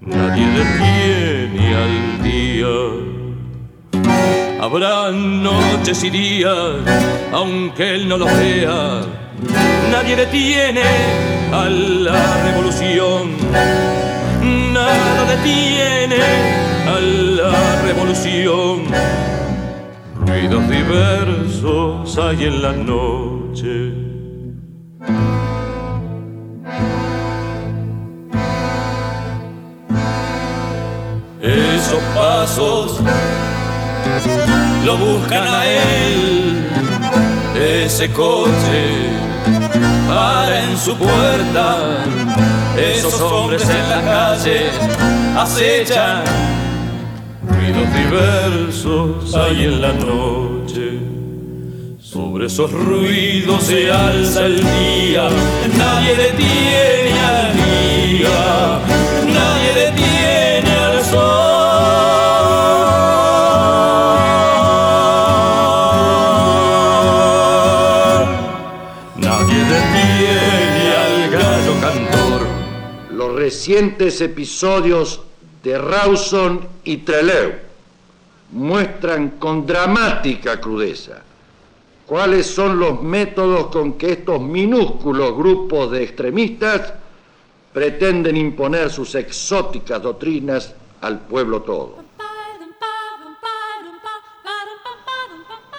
nadie detiene al día. Habrá noches y días, aunque él no lo vea, nadie detiene a la revolución. Nada detiene a la revolución. Ruidos diversos hay en la noche esos pasos. Lo buscan a él, ese coche para en su puerta, esos hombres en la calle acechan, ruidos diversos hay en la noche. Sobre esos ruidos se alza el día, nadie detiene al día, nadie detiene recientes episodios de Rawson y Trelew muestran con dramática crudeza cuáles son los métodos con que estos minúsculos grupos de extremistas pretenden imponer sus exóticas doctrinas al pueblo todo.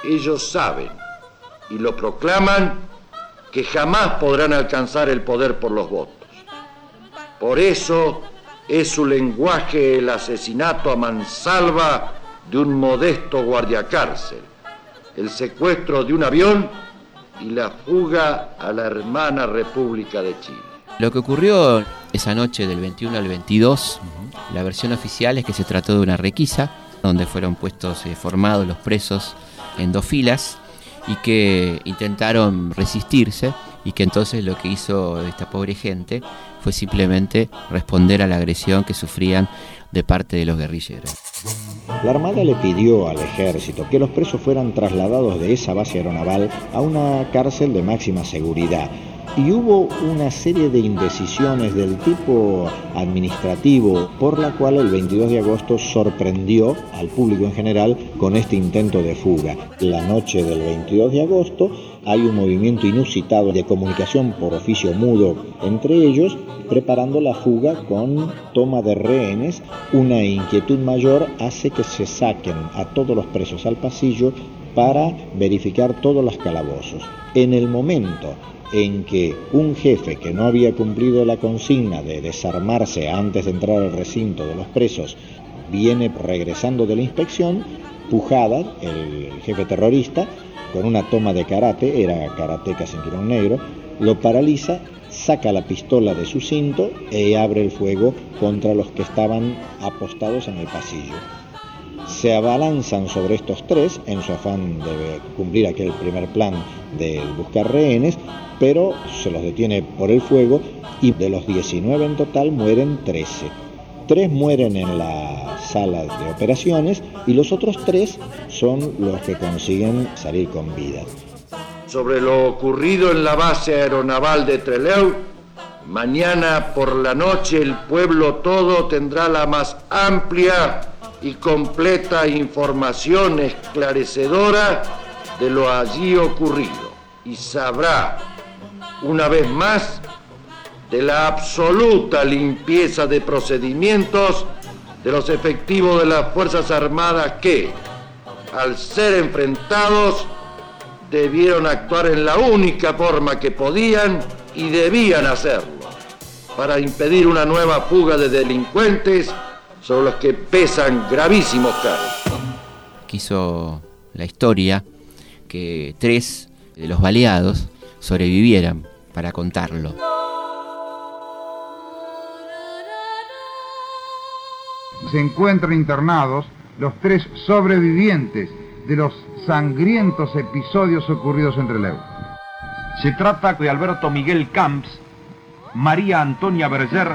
Ellos saben y lo proclaman que jamás podrán alcanzar el poder por los votos. Por eso es su lenguaje el asesinato a mansalva de un modesto guardiacárcel, el secuestro de un avión y la fuga a la hermana República de Chile. Lo que ocurrió esa noche del 21 al 22, la versión oficial es que se trató de una requisa, donde fueron puestos eh, formados los presos en dos filas y que intentaron resistirse y que entonces lo que hizo esta pobre gente fue simplemente responder a la agresión que sufrían de parte de los guerrilleros. La Armada le pidió al ejército que los presos fueran trasladados de esa base aeronaval a una cárcel de máxima seguridad y hubo una serie de indecisiones del tipo administrativo por la cual el 22 de agosto sorprendió al público en general con este intento de fuga. La noche del 22 de agosto hay un movimiento inusitado de comunicación por oficio mudo entre ellos, preparando la fuga con toma de rehenes. Una inquietud mayor hace que se saquen a todos los presos al pasillo para verificar todos los calabozos. En el momento en que un jefe que no había cumplido la consigna de desarmarse antes de entrar al recinto de los presos viene regresando de la inspección, Pujada, el jefe terrorista, con una toma de karate, era karateca cinturón negro, lo paraliza, saca la pistola de su cinto e abre el fuego contra los que estaban apostados en el pasillo. Se abalanzan sobre estos tres en su afán de cumplir aquel primer plan de buscar rehenes, pero se los detiene por el fuego y de los 19 en total mueren 13. Tres mueren en la sala de operaciones y los otros tres son los que consiguen salir con vida. Sobre lo ocurrido en la base aeronaval de Trelew, mañana por la noche el pueblo todo tendrá la más amplia y completa información esclarecedora de lo allí ocurrido. Y sabrá una vez más de la absoluta limpieza de procedimientos de los efectivos de las Fuerzas Armadas que, al ser enfrentados, debieron actuar en la única forma que podían y debían hacerlo, para impedir una nueva fuga de delincuentes sobre los que pesan gravísimos cargos. Quiso la historia que tres de los baleados sobrevivieran para contarlo. Se encuentran internados los tres sobrevivientes de los sangrientos episodios ocurridos entre Trelew. Se trata de Alberto Miguel Camps, María Antonia Berger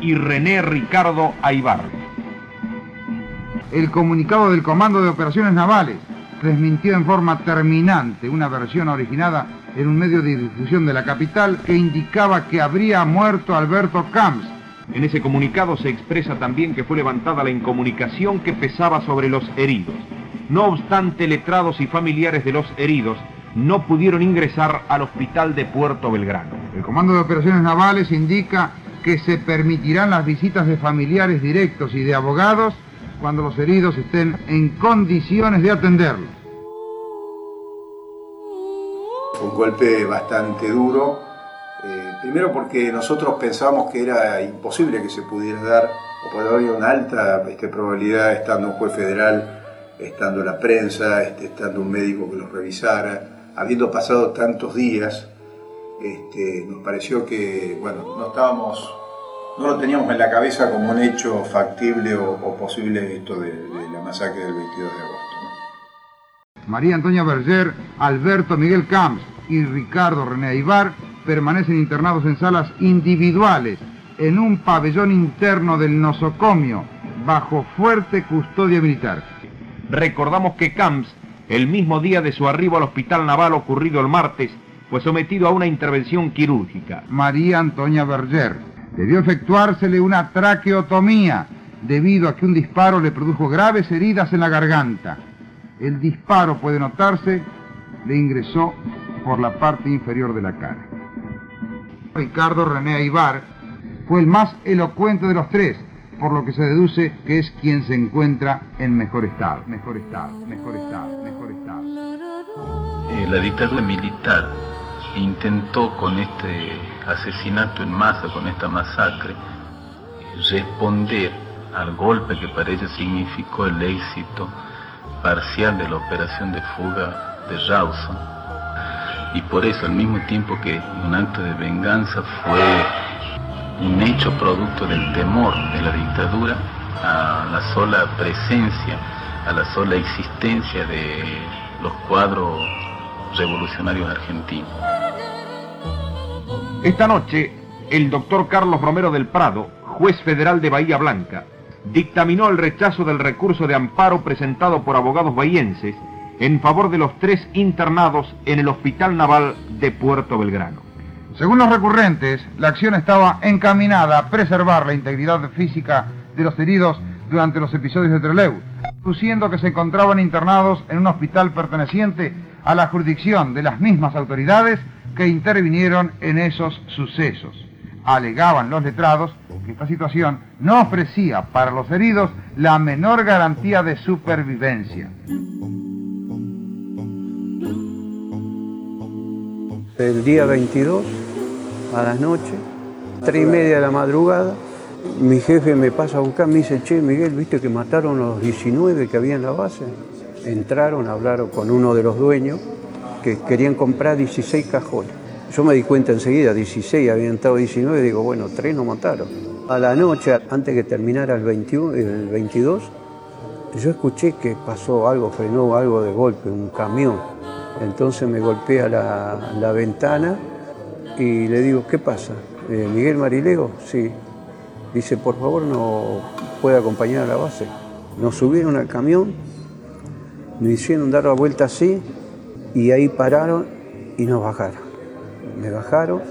y René Ricardo Aibar. El comunicado del Comando de Operaciones Navales desmintió en forma terminante una versión originada en un medio de difusión de la capital que indicaba que habría muerto Alberto Camps, En ese comunicado se expresa también que fue levantada la incomunicación que pesaba sobre los heridos. No obstante, letrados y familiares de los heridos no pudieron ingresar al hospital de Puerto Belgrano. El Comando de Operaciones Navales indica que se permitirán las visitas de familiares directos y de abogados cuando los heridos estén en condiciones de atenderlos. Fue un golpe bastante duro, eh, primero porque nosotros pensábamos que era imposible que se pudiera dar, o podría haber una alta este, probabilidad estando un juez federal, estando la prensa, este, estando un médico que los revisara, habiendo pasado tantos días, este, nos pareció que, bueno, no estábamos, no lo teníamos en la cabeza como un hecho factible o, posible esto de, la masacre del 22 de agosto. María Antonia Berger, Alberto Miguel Camps y Ricardo René Ibar permanecen internados en salas individuales en un pabellón interno del nosocomio bajo fuerte custodia militar. Recordamos que Camps, el mismo día de su arribo al hospital naval ocurrido el martes, fue sometido a una intervención quirúrgica. María Antonia Berger. Debió efectuársele una traqueotomía debido a que un disparo le produjo graves heridas en la garganta. El disparo, puede notarse, le ingresó por la parte inferior de la cara. Ricardo René Aibar fue el más elocuente de los tres, por lo que se deduce que es quien se encuentra en mejor estado, mejor estado, mejor estado, mejor estado. Eh, la dictadura militar intentó con este asesinato en masa, con esta masacre, responder al golpe que para ella significó el éxito parcial de la operación de fuga de Rawson. Y por eso, al mismo tiempo que un acto de venganza fue un hecho producto del temor de la dictadura a la sola presencia, a la sola existencia de los cuadros revolucionarios argentinos. Esta noche, el doctor Carlos Romero del Prado, juez federal de Bahía Blanca, dictaminó el rechazo del recurso de amparo presentado por abogados bahienses en favor de los tres internados en el Hospital Naval de Puerto Belgrano. Según los recurrentes, la acción estaba encaminada a preservar la integridad física de los heridos durante los episodios de Trelew, aduciendo que se encontraban internados en un hospital perteneciente a la jurisdicción de las mismas autoridades que intervinieron en esos sucesos. Alegaban los letrados que esta situación no ofrecía para los heridos la menor garantía de supervivencia. El día 22, a la noche, tres y media de la madrugada, mi jefe me pasa a buscar, me dice, che, Miguel, ¿viste que mataron los 19 que había en la base? Entraron, hablaron con uno de los dueños, que querían comprar 16 cajones. Yo me di cuenta enseguida, 16, habían estado 19, digo, bueno, tres no mataron. A la noche, antes que terminara el, 21, el 22, yo escuché que pasó algo, frenó algo de golpe, un camión. Entonces me golpea la, la ventana y le digo, ¿qué pasa? Eh, ¿Miguel Marilego? Sí. Dice, por favor, no puede acompañar a la base. Nos subieron al camión, me hicieron dar la vuelta así y ahí pararon y nos bajaron. Me bajaron,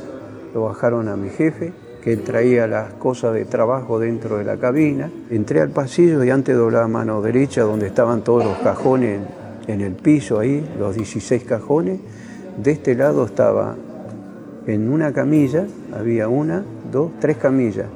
lo bajaron a mi jefe, que traía las cosas de trabajo dentro de la cabina. Entré al pasillo y antes la mano derecha donde estaban todos los cajones en el piso ahí, los 16 cajones. De este lado estaba en una camilla, había una, dos, tres camillas.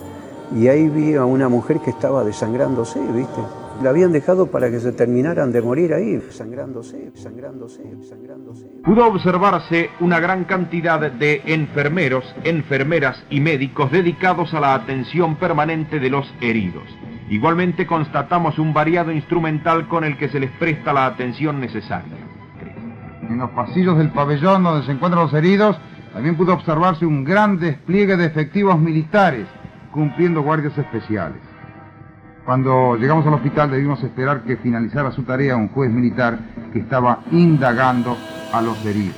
Y ahí vi a una mujer que estaba desangrándose, ¿viste? La habían dejado para que se terminaran de morir ahí, sangrándose, sangrándose, sangrándose. Pudo observarse una gran cantidad de enfermeros, enfermeras y médicos dedicados a la atención permanente de los heridos. Igualmente constatamos un variado instrumental con el que se les presta la atención necesaria. En los pasillos del pabellón donde se encuentran los heridos, también pudo observarse un gran despliegue de efectivos militares cumpliendo guardias especiales. Cuando llegamos al hospital debimos esperar que finalizara su tarea un juez militar que estaba indagando a los heridos.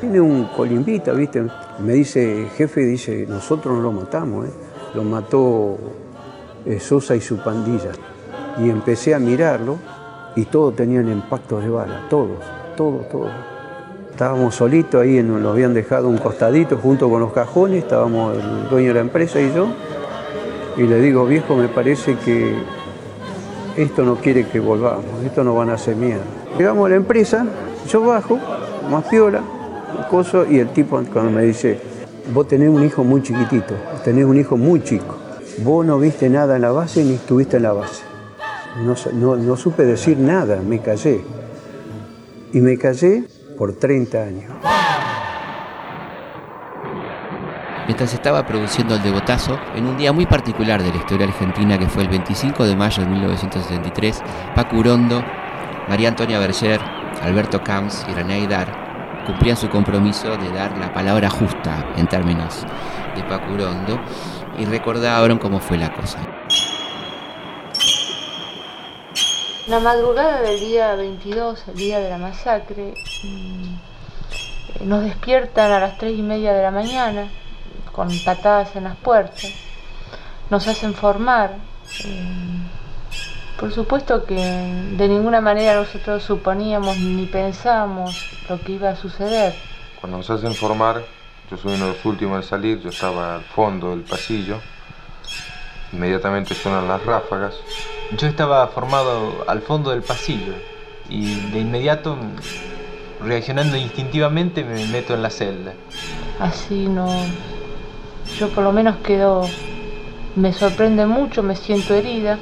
Tiene un colimbita, ¿viste? Me dice, jefe, dice, nosotros no lo matamos, ¿eh? Lo mató eh, Sosa y su pandilla. Y empecé a mirarlo y todos tenían impactos de bala, todos, todos, todos. Estábamos solitos ahí, nos habían dejado un costadito junto con los cajones, estábamos el dueño de la empresa y yo. Y le digo, viejo, me parece que esto no quiere que volvamos, esto no van a hacer mierda. Llegamos a la empresa, yo bajo, más piola, coso, y el tipo cuando me dice, vos tenés un hijo muy chiquitito, tenés un hijo muy chico, vos no viste nada en la base ni estuviste en la base. No, no supe decir nada, me callé. Y me callé por 30 años. Mientras estaba produciendo el degotazo, en un día muy particular de la historia argentina que fue el 25 de mayo de 1973, Paco Urondo, María Antonia Berger, Alberto Camps y René Aydar cumplían su compromiso de dar la palabra justa en términos de Paco Urondo y recordaron cómo fue la cosa. La madrugada del día 22, el día de la masacre, mm, nos despiertan a las tres y media de la mañana con patadas en las puertas, nos hacen formar. Eh, por supuesto que de ninguna manera nosotros suponíamos ni pensábamos lo que iba a suceder. Cuando nos hacen formar, yo soy uno de los últimos de salir, yo estaba al fondo del pasillo, inmediatamente suenan las ráfagas. Yo estaba formado al fondo del pasillo y de inmediato, reaccionando instintivamente, me meto en la celda. Así no, yo por lo menos quedo, me sorprende mucho, me siento herida.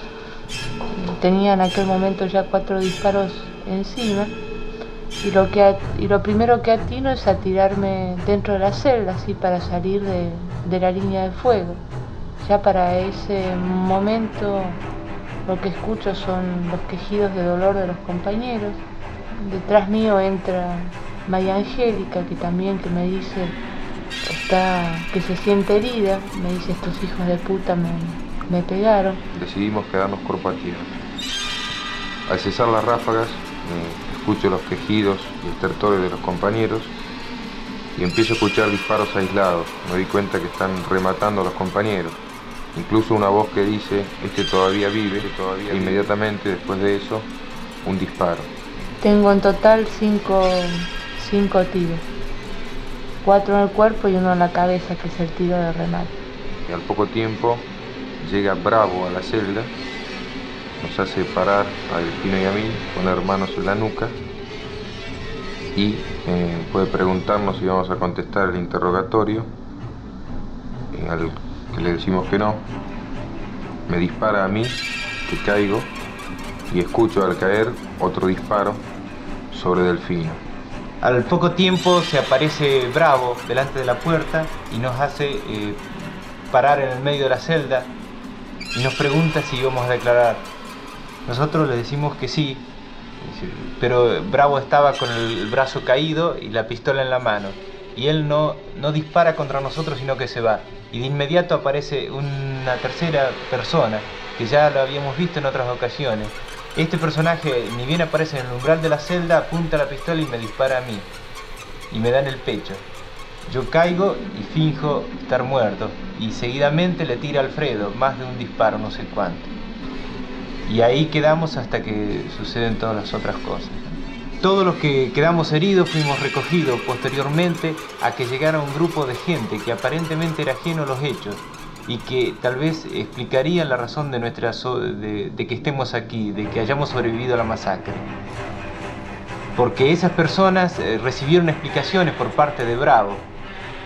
Tenía en aquel momento ya cuatro disparos encima. Y lo, que, y lo primero que atino es a tirarme dentro de la celda, así para salir de, de la línea de fuego. Ya para ese momento lo que escucho son los quejidos de dolor de los compañeros. Detrás mío entra María Angélica, que también que me dice está, que se siente herida, me dice estos hijos de puta me, pegaron. Decidimos quedarnos cuerpo a tierra. Al cesar las ráfagas, escucho los quejidos y estertores de los compañeros y empiezo a escuchar disparos aislados. Me di cuenta que están rematando a los compañeros. Incluso una voz que dice, este todavía vive, todavía inmediatamente después de eso, un disparo. Tengo en total cinco, cinco tiros cuatro en el cuerpo y uno en la cabeza, que es el tiro de remate. Y al poco tiempo llega Bravo a la celda, nos hace parar a Delfino y a mí, poner manos en la nuca y eh, puede preguntarnos si vamos a contestar el interrogatorio, al que le decimos que no, me dispara a mí, que caigo, y escucho al caer otro disparo sobre Delfino. Al poco tiempo se aparece Bravo delante de la puerta y nos hace eh, parar en el medio de la celda y nos pregunta si íbamos a declarar. Nosotros le decimos que sí, pero Bravo estaba con el brazo caído y la pistola en la mano. Y él no, no dispara contra nosotros, sino que se va. Y de inmediato aparece una tercera persona, que ya lo habíamos visto en otras ocasiones, este personaje, ni bien aparece en el umbral de la celda, apunta la pistola y me dispara a mí. Y me da en el pecho. Yo caigo y finjo estar muerto. Y seguidamente le tira Alfredo, más de un disparo, no sé cuánto. Y ahí quedamos hasta que suceden todas las otras cosas. Todos los que quedamos heridos fuimos recogidos posteriormente a que llegara un grupo de gente que aparentemente era ajeno a los hechos y que tal vez explicarían la razón de, nuestra de, que estemos aquí, de que hayamos sobrevivido a la masacre. Porque esas personas eh, recibieron explicaciones por parte de Bravo,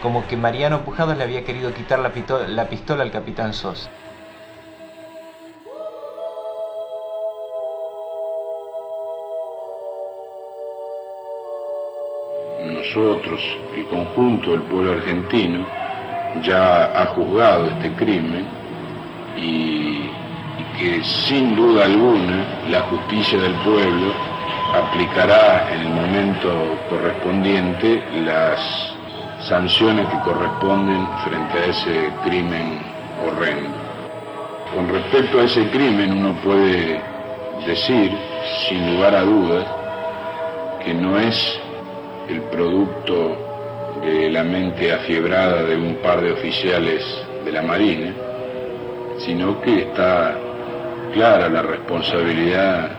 como que Mariano Pujados le había querido quitar la, la pistola al capitán Sosa. Nosotros, el conjunto del pueblo argentino, ya ha juzgado este crimen y, que sin duda alguna la justicia del pueblo aplicará en el momento correspondiente las sanciones que corresponden frente a ese crimen horrendo. Con respecto a ese crimen uno puede decir, sin lugar a dudas, que no es el producto de la mente afiebrada de un par de oficiales de la Marina, sino que está clara la responsabilidad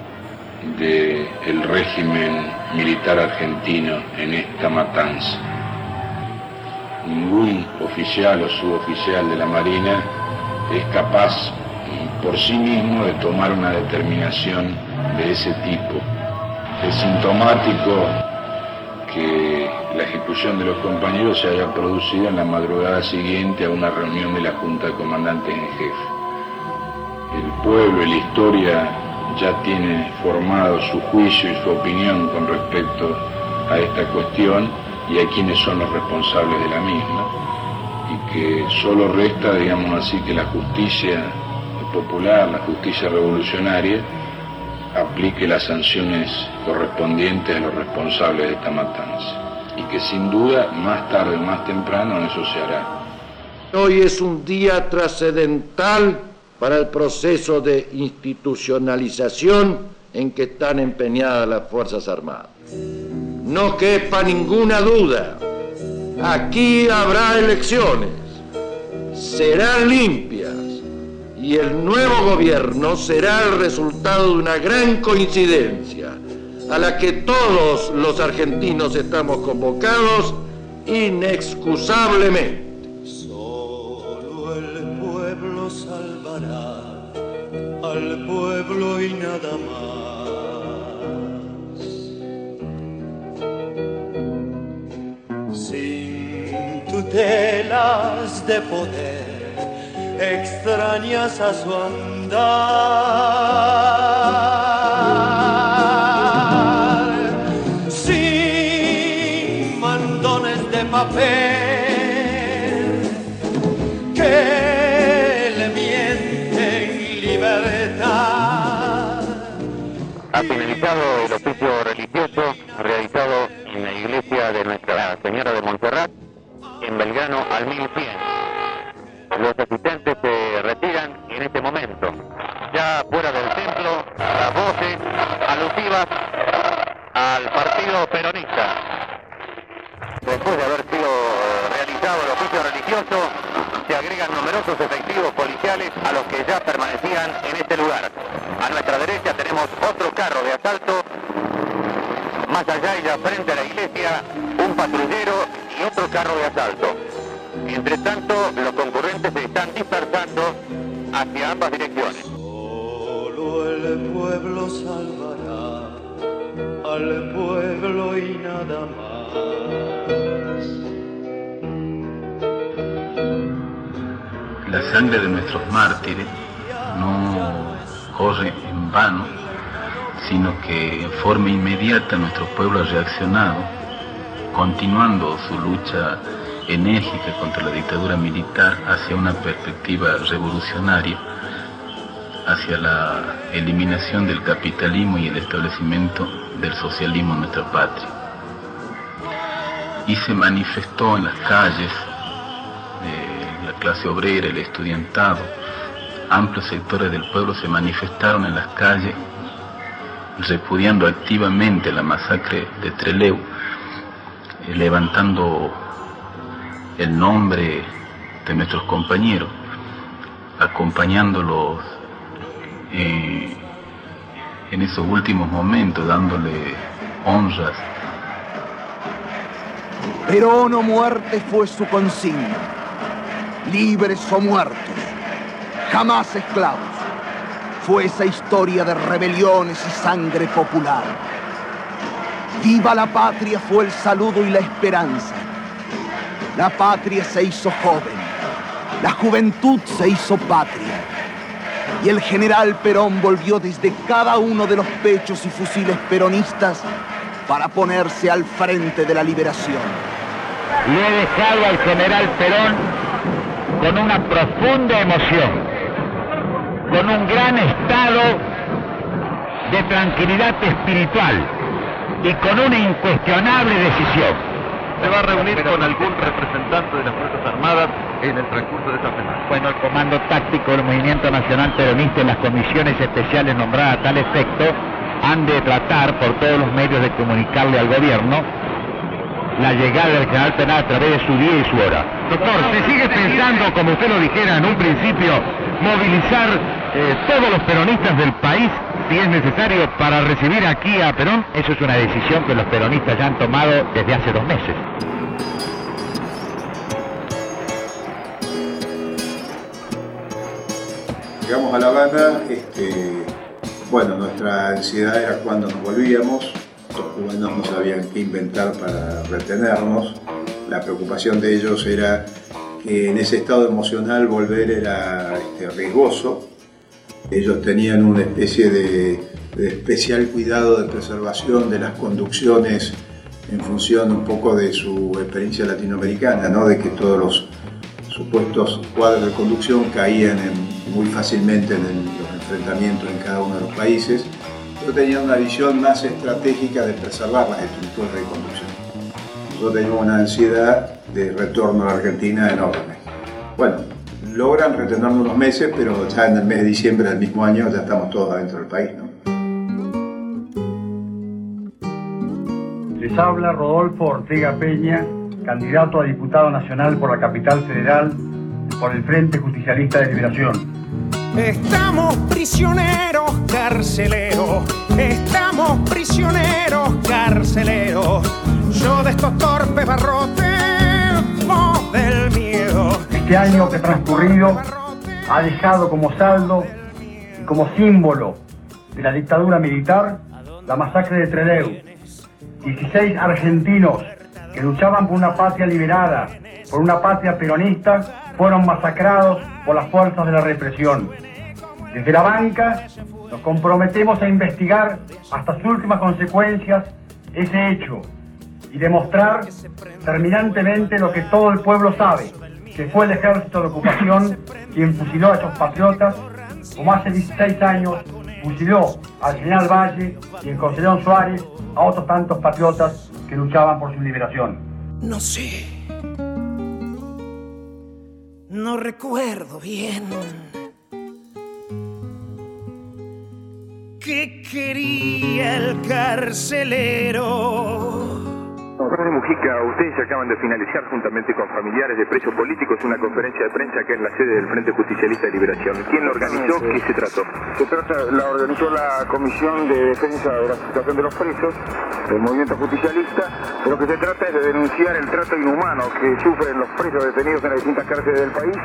del régimen militar argentino en esta matanza. Ningún oficial o suboficial de la Marina es capaz por sí mismo de tomar una determinación de ese tipo. Es sintomático que la ejecución de los compañeros se haya producido en la madrugada siguiente a una reunión de la Junta de Comandantes en Jefe. El pueblo y la historia ya tiene formado su juicio y su opinión con respecto a esta cuestión y a quienes son los responsables de la misma y que solo resta, digamos así, que la justicia popular, la justicia revolucionaria, aplique las sanciones correspondientes a los responsables de esta matanza. Y que sin duda, más tarde o más temprano, eso se hará. Hoy es un día trascendental para el proceso de institucionalización en que están empeñadas las Fuerzas Armadas. No quepa ninguna duda, aquí habrá elecciones, serán limpias y el nuevo gobierno será el resultado de una gran coincidencia a la que todos los argentinos estamos convocados inexcusablemente. Solo el pueblo salvará al pueblo y nada más. Sin tutelas de poder extrañas a su andar, sin mandones de papel que le mienten libertad. Ha finalizado el oficio religioso realizado en la iglesia de Nuestra Señora de Montserrat, en Belgrano al 1100 los asistentes se retiran en este momento. Ya fuera del templo, las voces alusivas al partido peronista. Después de haber sido realizado el oficio religioso, se agregan numerosos efectivos policiales a los que ya permanecían en este lugar. A nuestra derecha tenemos otro carro de asalto, más allá y ya frente a la iglesia, un patrullero y otro carro de asalto. Mientras tanto, los concurrentes se están dispersando hacia ambas direcciones. Solo el pueblo salvará al pueblo y nada más. La sangre de nuestros mártires no corre en vano, sino que en forma inmediata nuestro pueblo ha reaccionado, continuando su lucha enérgica contra la dictadura militar hacia una perspectiva revolucionaria, hacia la eliminación del capitalismo y el establecimiento del socialismo en nuestra patria. Y se manifestó en las calles la clase obrera, el estudiantado, amplios sectores del pueblo se manifestaron en las calles repudiando activamente la masacre de Treleu, eh, levantando el nombre de nuestros compañeros, acompañándolos eh, en esos últimos momentos, dándole honras. Perón o muerte fue su consigna, libres o muertos, jamás esclavos. Fue esa historia de rebeliones y sangre popular. Viva la patria fue el saludo y la esperanza la patria se hizo joven, la juventud se hizo patria. Y el general Perón volvió desde cada uno de los pechos y fusiles peronistas para ponerse al frente de la liberación. Le he dejado al general Perón con una profunda emoción, con un gran estado de tranquilidad espiritual y con una incuestionable decisión se va a reunir con algún representante de las Fuerzas Armadas en el transcurso de esta semana. Bueno, el Comando Táctico del Movimiento Nacional Peronista y las comisiones especiales nombradas a tal efecto han de tratar por todos los medios de comunicarle al gobierno la llegada del general penal a través de su día y su hora. Doctor, ¿se sigue pensando, como usted lo dijera en un principio, movilizar eh, todos los peronistas del país si es necesario, para recibir aquí a Perón? Eso es una decisión que los peronistas ya han tomado desde hace dos meses. Llegamos a La Habana, este, bueno, nuestra ansiedad era cuando nos volvíamos, los cubanos no sabían qué inventar para retenernos, la preocupación de ellos era que en ese estado emocional volver era este, riesgoso, ellos tenían una especie de, de especial cuidado de preservación de las conducciones en función un poco de su experiencia latinoamericana, ¿no? de que todos los supuestos cuadros de conducción caían en- muy fácilmente en el- los enfrentamientos en cada uno de los países, pero tenían una visión más estratégica de preservar las estructuras de conducción. Nosotros teníamos una ansiedad de retorno a la Argentina enorme. Bueno, logran retenernos unos meses, pero ya en el mes de diciembre del mismo año ya estamos todos adentro del país. ¿no? Les habla Rodolfo Ortega Peña, candidato a diputado nacional por la capital federal por el Frente Justicialista de Liberación. Estamos prisioneros carceleros, estamos prisioneros carceleros. Yo de estos torpes barrotes, Este año que transcurrido ha dejado como saldo y como símbolo de la dictadura militar la masacre de Trelew. 16 argentinos que luchaban por una patria liberada, por una patria peronista, fueron masacrados por las fuerzas de la represión. Desde la banca nos comprometemos a investigar hasta sus últimas consecuencias ese hecho y demostrar terminantemente lo que todo el pueblo sabe, que fue el ejército de ocupación quien fusiló a esos patriotas, como hace 16 años fusiló al general Valle y el Conselón Suárez a otros tantos patriotas que luchaban por su liberación. No sé. No recuerdo bien. ¿Qué quería el carcelero? Jorge Mujica, ustedes acaban de finalizar juntamente con familiares de presos políticos una conferencia de prensa que es la sede del Frente Justicialista de Liberación. ¿Quién lo organizó? ¿Qué se trató? Se trata, la organizó la Comisión de Defensa de la Situación de los Presos del Movimiento Justicialista. De lo que se trata es de denunciar el trato inhumano que sufren los presos detenidos en las distintas cárceles del país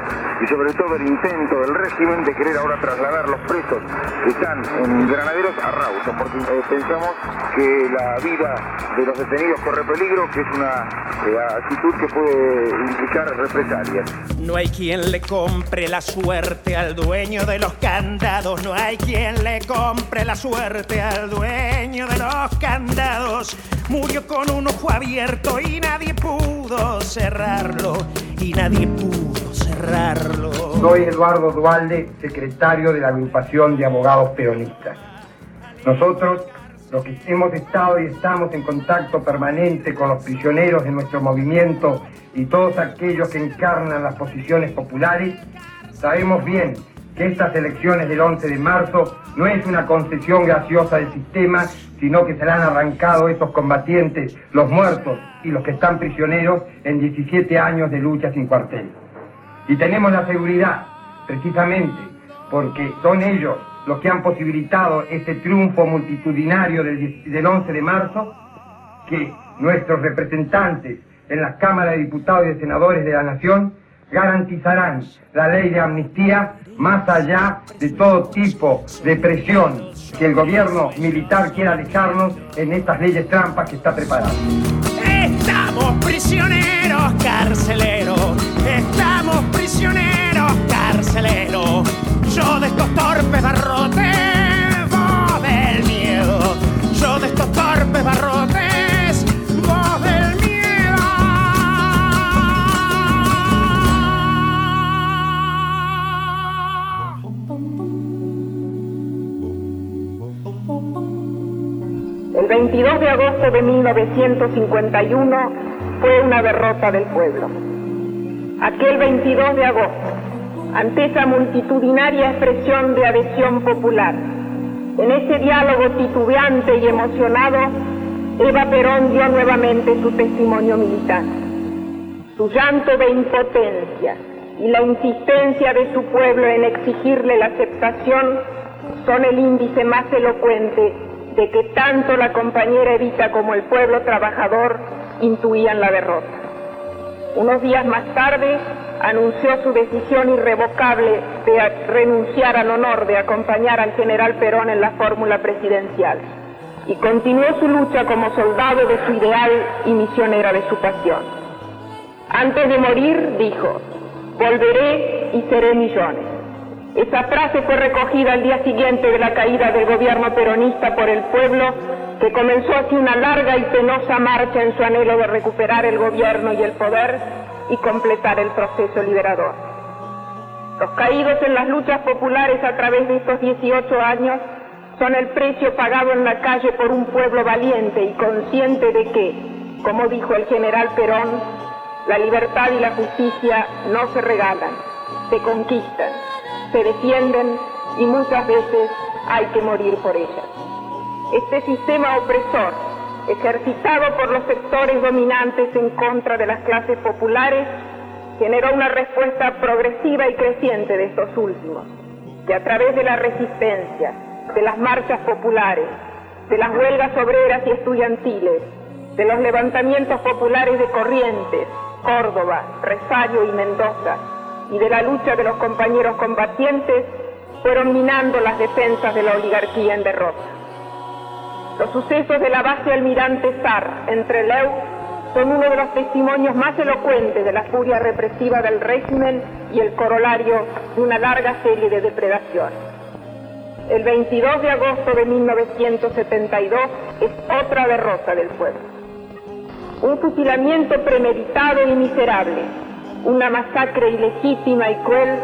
y sobre todo el intento del régimen de querer ahora trasladar los presos que están en Granaderos a Rawson, porque eh, pensamos que la vida de los detenidos corre peligro, que es una eh, actitud que puede implicar represalias. No hay quien le compre la suerte al dueño de los candados. No hay quien le compre la suerte al dueño de los candados. Murió con un ojo abierto y nadie pudo cerrarlo. Y nadie pudo cerrarlo. Soy Eduardo Dualde, secretario de la agrupación de abogados peronistas. Nosotros, los que hemos estado y estamos en contacto permanente con los prisioneros de nuestro movimiento y todos aquellos que encarnan las posiciones populares, sabemos bien que estas elecciones del 11 de marzo no es una concesión graciosa del sistema, sino que se le han arrancado estos combatientes, los muertos y los que están prisioneros en 17 años de lucha sin cuartel. Y tenemos la seguridad, precisamente, porque son ellos los que han posibilitado este triunfo multitudinario del, 10 del 11 de marzo, que nuestros representantes en las cámaras de diputados y de senadores de la Nación garantizarán la ley de amnistía más allá de todo tipo de presión que el gobierno militar quiera dejarnos en estas leyes trampas que está preparando. Estamos prisioneros carceleros. Estamos prisioneros carceleros. Yo de estos torpes barrotes, vos del miedo. Yo de estos torpes barrotes, vos del miedo. El 22 de agosto de 1951 fue una derrota del pueblo. Aquel 22 de agosto, ante esa multitudinaria expresión de adhesión popular, en ese diálogo titubeante y emocionado, Eva Perón dio nuevamente su testimonio militar. Su llanto de impotencia y la insistencia de su pueblo en exigirle la aceptación son el índice más elocuente de que tanto la compañera Evita como el pueblo trabajador intuían la derrota. Unos días más tarde anunció su decisión irrevocable de renunciar al honor de acompañar al general Perón en la fórmula presidencial y continuó su lucha como soldado de su ideal y misionera de su pasión. Antes de morir dijo, volveré y seré millones. Esa frase fue recogida al día siguiente de la caída del gobierno peronista por el pueblo, que comenzó así una larga y penosa marcha en su anhelo de recuperar el gobierno y el poder y completar el proceso liberador. Los caídos en las luchas populares a través de estos 18 años son el precio pagado en la calle por un pueblo valiente y consciente de que, como dijo el general Perón, la libertad y la justicia no se regalan, se conquistan se defienden y muchas veces hay que morir por ellas. Este sistema opresor, ejercitado por los sectores dominantes en contra de las clases populares, generó una respuesta progresiva y creciente de estos últimos, que a través de la resistencia, de las marchas populares, de las huelgas obreras y estudiantiles, de los levantamientos populares de Corrientes, Córdoba, Resario y Mendoza, y de la lucha de los compañeros combatientes fueron minando las defensas de la oligarquía en derrota. Los sucesos de la base almirante Sar en Trelew son uno de los testimonios más elocuentes de la furia represiva del régimen y el corolario de una larga serie de depredaciones. El 22 de agosto de 1972 es otra derrota del pueblo. Un fusilamiento premeditado y miserable una masacre ilegítima y cruel,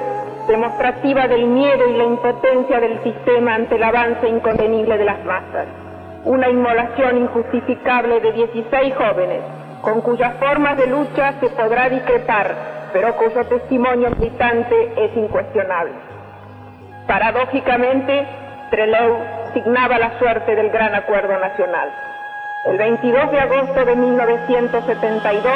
demostrativa del miedo y la impotencia del sistema ante el avance incontenible de las masas. Una inmolación injustificable de 16 jóvenes, con cuyas formas de lucha se podrá discrepar, pero cuyo testimonio militante es incuestionable. Paradójicamente, Trelew signaba la suerte del Gran Acuerdo Nacional. El 22 de agosto de 1972,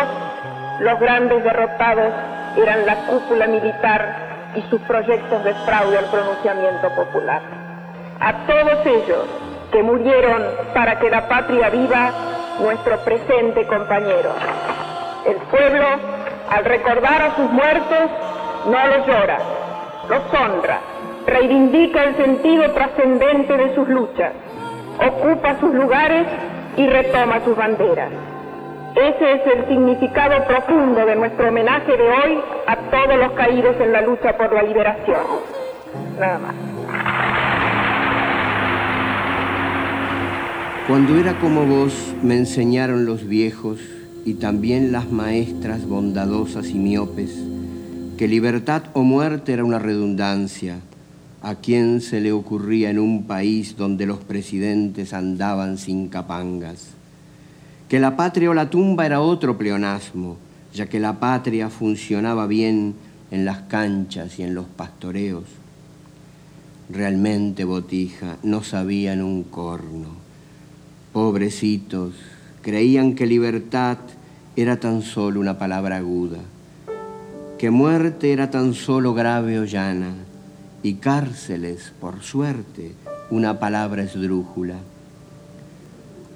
los grandes derrotados eran la cúpula militar y sus proyectos de fraude al pronunciamiento popular. A todos ellos que murieron para que la patria viva, nuestro presente compañero. El pueblo, al recordar a sus muertos, no los llora, los honra, reivindica el sentido trascendente de sus luchas, ocupa sus lugares y retoma sus banderas. Ese es el significado profundo de nuestro homenaje de hoy a todos los caídos en la lucha por la liberación. Nada más. Cuando era como vos, me enseñaron los viejos y también las maestras bondadosas y miopes que libertad o muerte era una redundancia. ¿A quién se le ocurría en un país donde los presidentes andaban sin capangas? que la patria o la tumba era otro pleonasmo, ya que la patria funcionaba bien en las canchas y en los pastoreos. Realmente, Botija, no sabían un corno. Pobrecitos, creían que libertad era tan solo una palabra aguda, que muerte era tan solo grave o llana, y cárceles, por suerte, una palabra esdrújula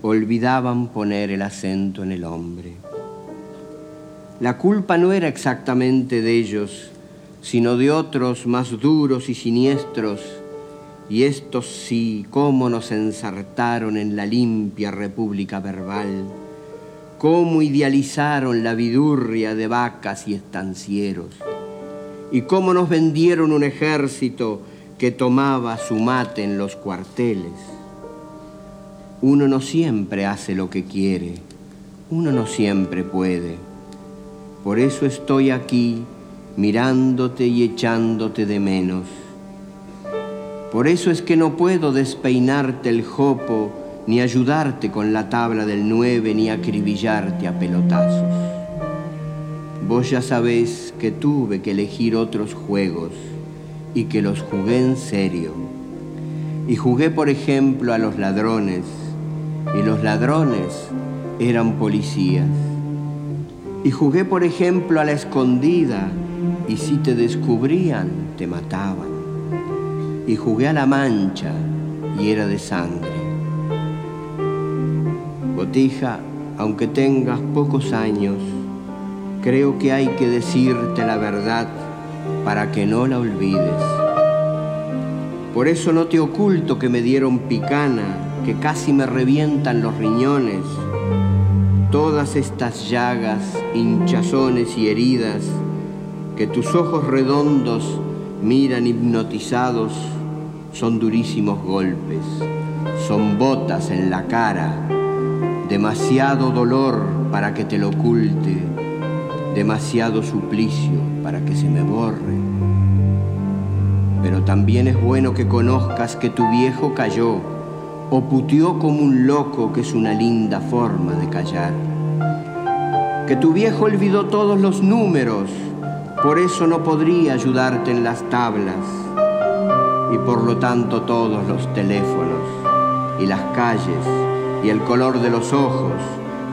olvidaban poner el acento en el hombre. La culpa no era exactamente de ellos, sino de otros más duros y siniestros, y estos sí, cómo nos ensartaron en la limpia república verbal, cómo idealizaron la vidurria de vacas y estancieros, y cómo nos vendieron un ejército que tomaba su mate en los cuarteles uno no siempre hace lo que quiere, uno no siempre puede. Por eso estoy aquí mirándote y echándote de menos. Por eso es que no puedo despeinarte el jopo, ni ayudarte con la tabla del nueve, ni acribillarte a pelotazos. Vos ya sabés que tuve que elegir otros juegos y que los jugué en serio. Y jugué, por ejemplo, a los ladrones, y los ladrones eran policías. Y jugué, por ejemplo, a la escondida y si te descubrían, te mataban. Y jugué a la mancha y era de sangre. Botija, aunque tengas pocos años, creo que hay que decirte la verdad para que no la olvides. Por eso no te oculto que me dieron picana, que casi me revientan los riñones. Todas estas llagas, hinchazones y heridas que tus ojos redondos miran hipnotizados son durísimos golpes, son botas en la cara, demasiado dolor para que te lo oculte, demasiado suplicio para que se me borre. Pero también es bueno que conozcas que tu viejo cayó o puteó como un loco, que es una linda forma de callar. Que tu viejo olvidó todos los números, por eso no podría ayudarte en las tablas y por lo tanto todos los teléfonos y las calles y el color de los ojos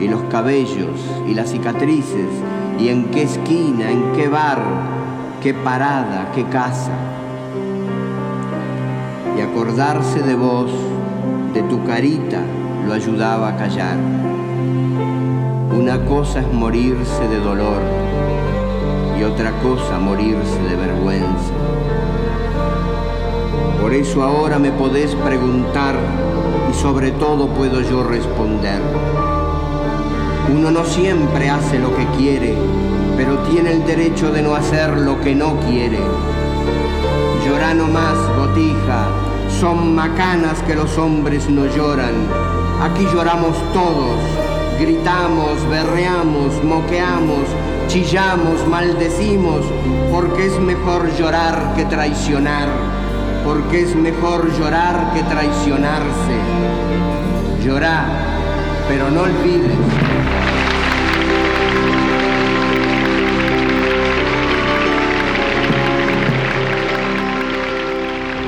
y los cabellos y las cicatrices y en qué esquina, en qué bar, qué parada, qué casa. Y acordarse de vos, de tu carita, lo ayudaba a callar. Una cosa es morirse de dolor y otra cosa morirse de vergüenza. Por eso ahora me podés preguntar y sobre todo puedo yo responder. Uno no siempre hace lo que quiere, pero tiene el derecho de no hacer lo que no quiere. Llorá más, botija, son macanas que los hombres no lloran. Aquí lloramos todos, gritamos, berreamos, moqueamos, chillamos, maldecimos, porque es mejor llorar que traicionar, porque es mejor llorar que traicionarse. Llorá, pero no olvides.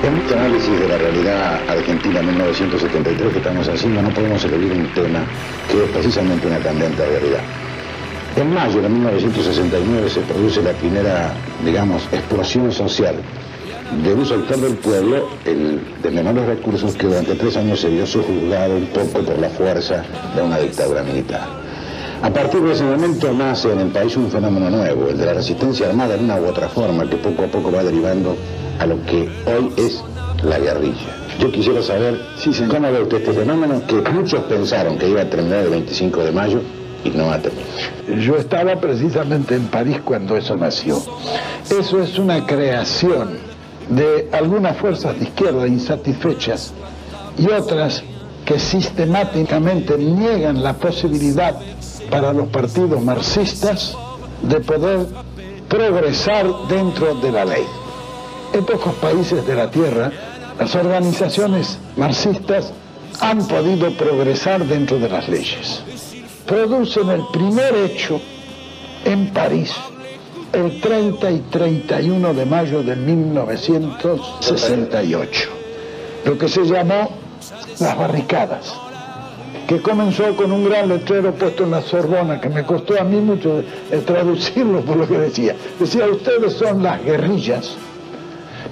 En este análisis de la realidad argentina 1973 que estamos haciendo no podemos elegir un tema que es precisamente una candente realidad. En mayo de 1969 se produce la primera, digamos, explosión social de un sector del pueblo, el de menores recursos, que durante tres años se vio sojuzgado un poco por la fuerza de una dictadura militar. A partir de ese momento nace en el país un fenómeno nuevo, el de la resistencia armada en una u otra forma, que poco a poco va derivando a lo que hoy es la guerrilla. Yo quisiera saber cómo ve usted este fenómeno que muchos pensaron que iba a terminar el 25 de mayo y no ha terminado. Yo estaba precisamente en París cuando eso nació. Eso es una creación de algunas fuerzas de izquierda insatisfechas y otras que sistemáticamente niegan la posibilidad para los partidos marxistas de poder progresar dentro de la ley. En pocos países de la Tierra, las organizaciones marxistas han podido progresar dentro de las leyes. Producen el primer hecho en París el 30 y 31 de mayo de 1968, lo que se llamó las barricadas, que comenzó con un gran letrero puesto en la Sorbona, que me costó a mí mucho traducirlo por lo que decía. Decía, ustedes son las guerrillas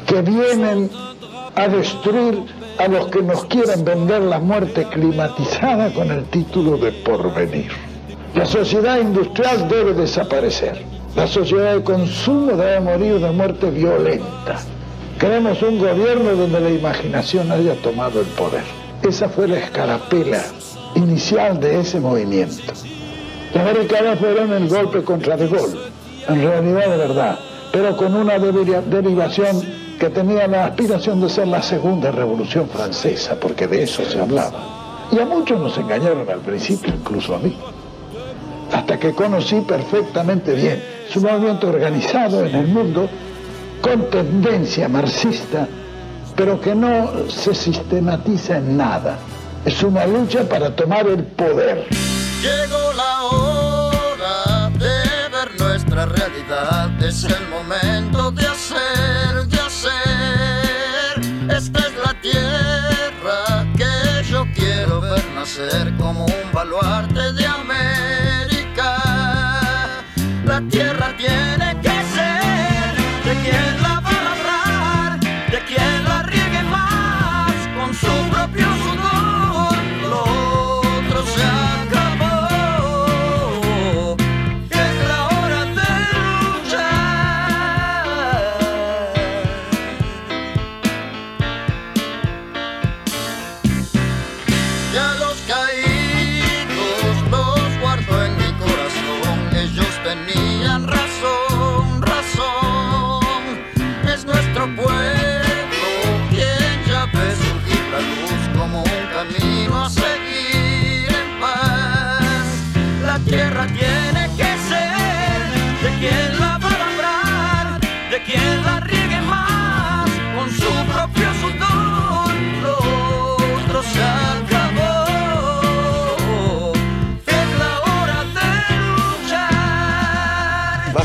que vienen a destruir a los que nos quieren vender la muerte climatizada con el título de porvenir. La sociedad industrial debe desaparecer. La sociedad de consumo debe morir de muerte violenta. Queremos un gobierno donde la imaginación haya tomado el poder. Esa fue la escarapela inicial de ese movimiento. Las barricadas fueron el golpe contra De Gaulle, en realidad de verdad, pero con una derivación que tenía la aspiración de ser la segunda revolución francesa, porque de eso se hablaba. Y a muchos nos engañaron al principio, incluso a mí, hasta que conocí perfectamente bien. Es un movimiento organizado en el mundo con tendencia marxista, pero que no se sistematiza en nada. Es una lucha para tomar el poder. Llegó la hora de ver nuestra realidad, es el momento de hacer, de hacer. Esta es la tierra que yo quiero ver nacer como un baluarte de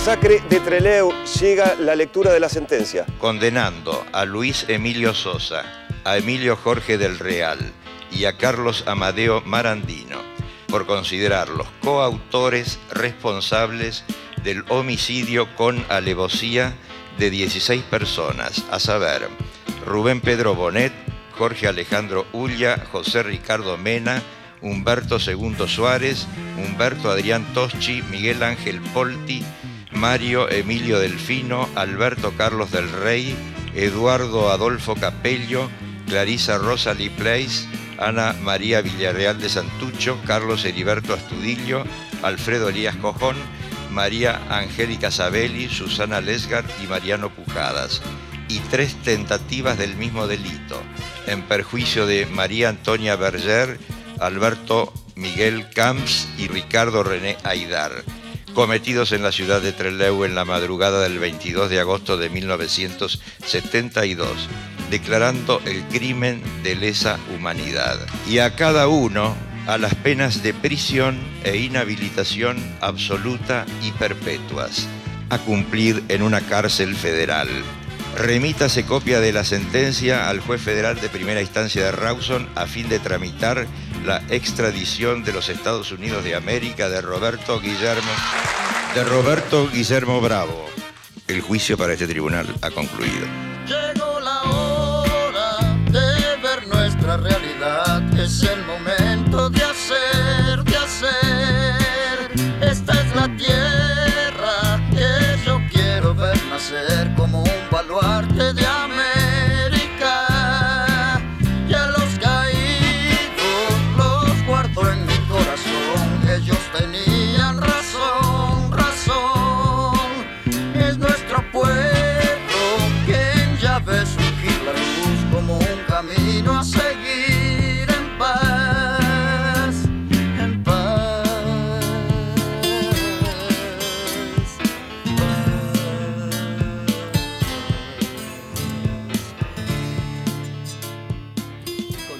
Masacre de Treleu llega la lectura de la sentencia. condenando a Luis Emilio Sosa, a Emilio Jorge del Real y a Carlos Amadeo Marandino por considerarlos coautores responsables del homicidio con alevosía de 16 personas, a saber, Rubén Pedro Bonet, Jorge Alejandro Ulla, José Ricardo Mena, Humberto II Suárez, Humberto Adrián Toschi, Miguel Ángel Polti, Mario Emilio Delfino, Alberto Carlos del Rey, Eduardo Adolfo Capello, Clarisa Rosalie Place, Ana María Villarreal de Santucho, Carlos Heriberto Astudillo, Alfredo Elías Cojón, María Angélica Sabelli, Susana Lesgar y Mariano Pujadas. Y tres tentativas del mismo delito, en perjuicio de María Antonia Berger, Alberto Miguel Camps y Ricardo René Aidar cometidos en la ciudad de Trelew en la madrugada del 22 de agosto de 1972, declarando el crimen de lesa humanidad. Y a cada uno a las penas de prisión e inhabilitación absoluta y perpetuas, a cumplir en una cárcel federal. Remítase copia de la sentencia al juez federal de primera instancia de Rawson a fin de tramitar la extradición de los Estados Unidos de América de Roberto Guillermo de Roberto Guillermo Bravo. El juicio para este tribunal ha concluido. Llegó la hora de ver nuestra realidad.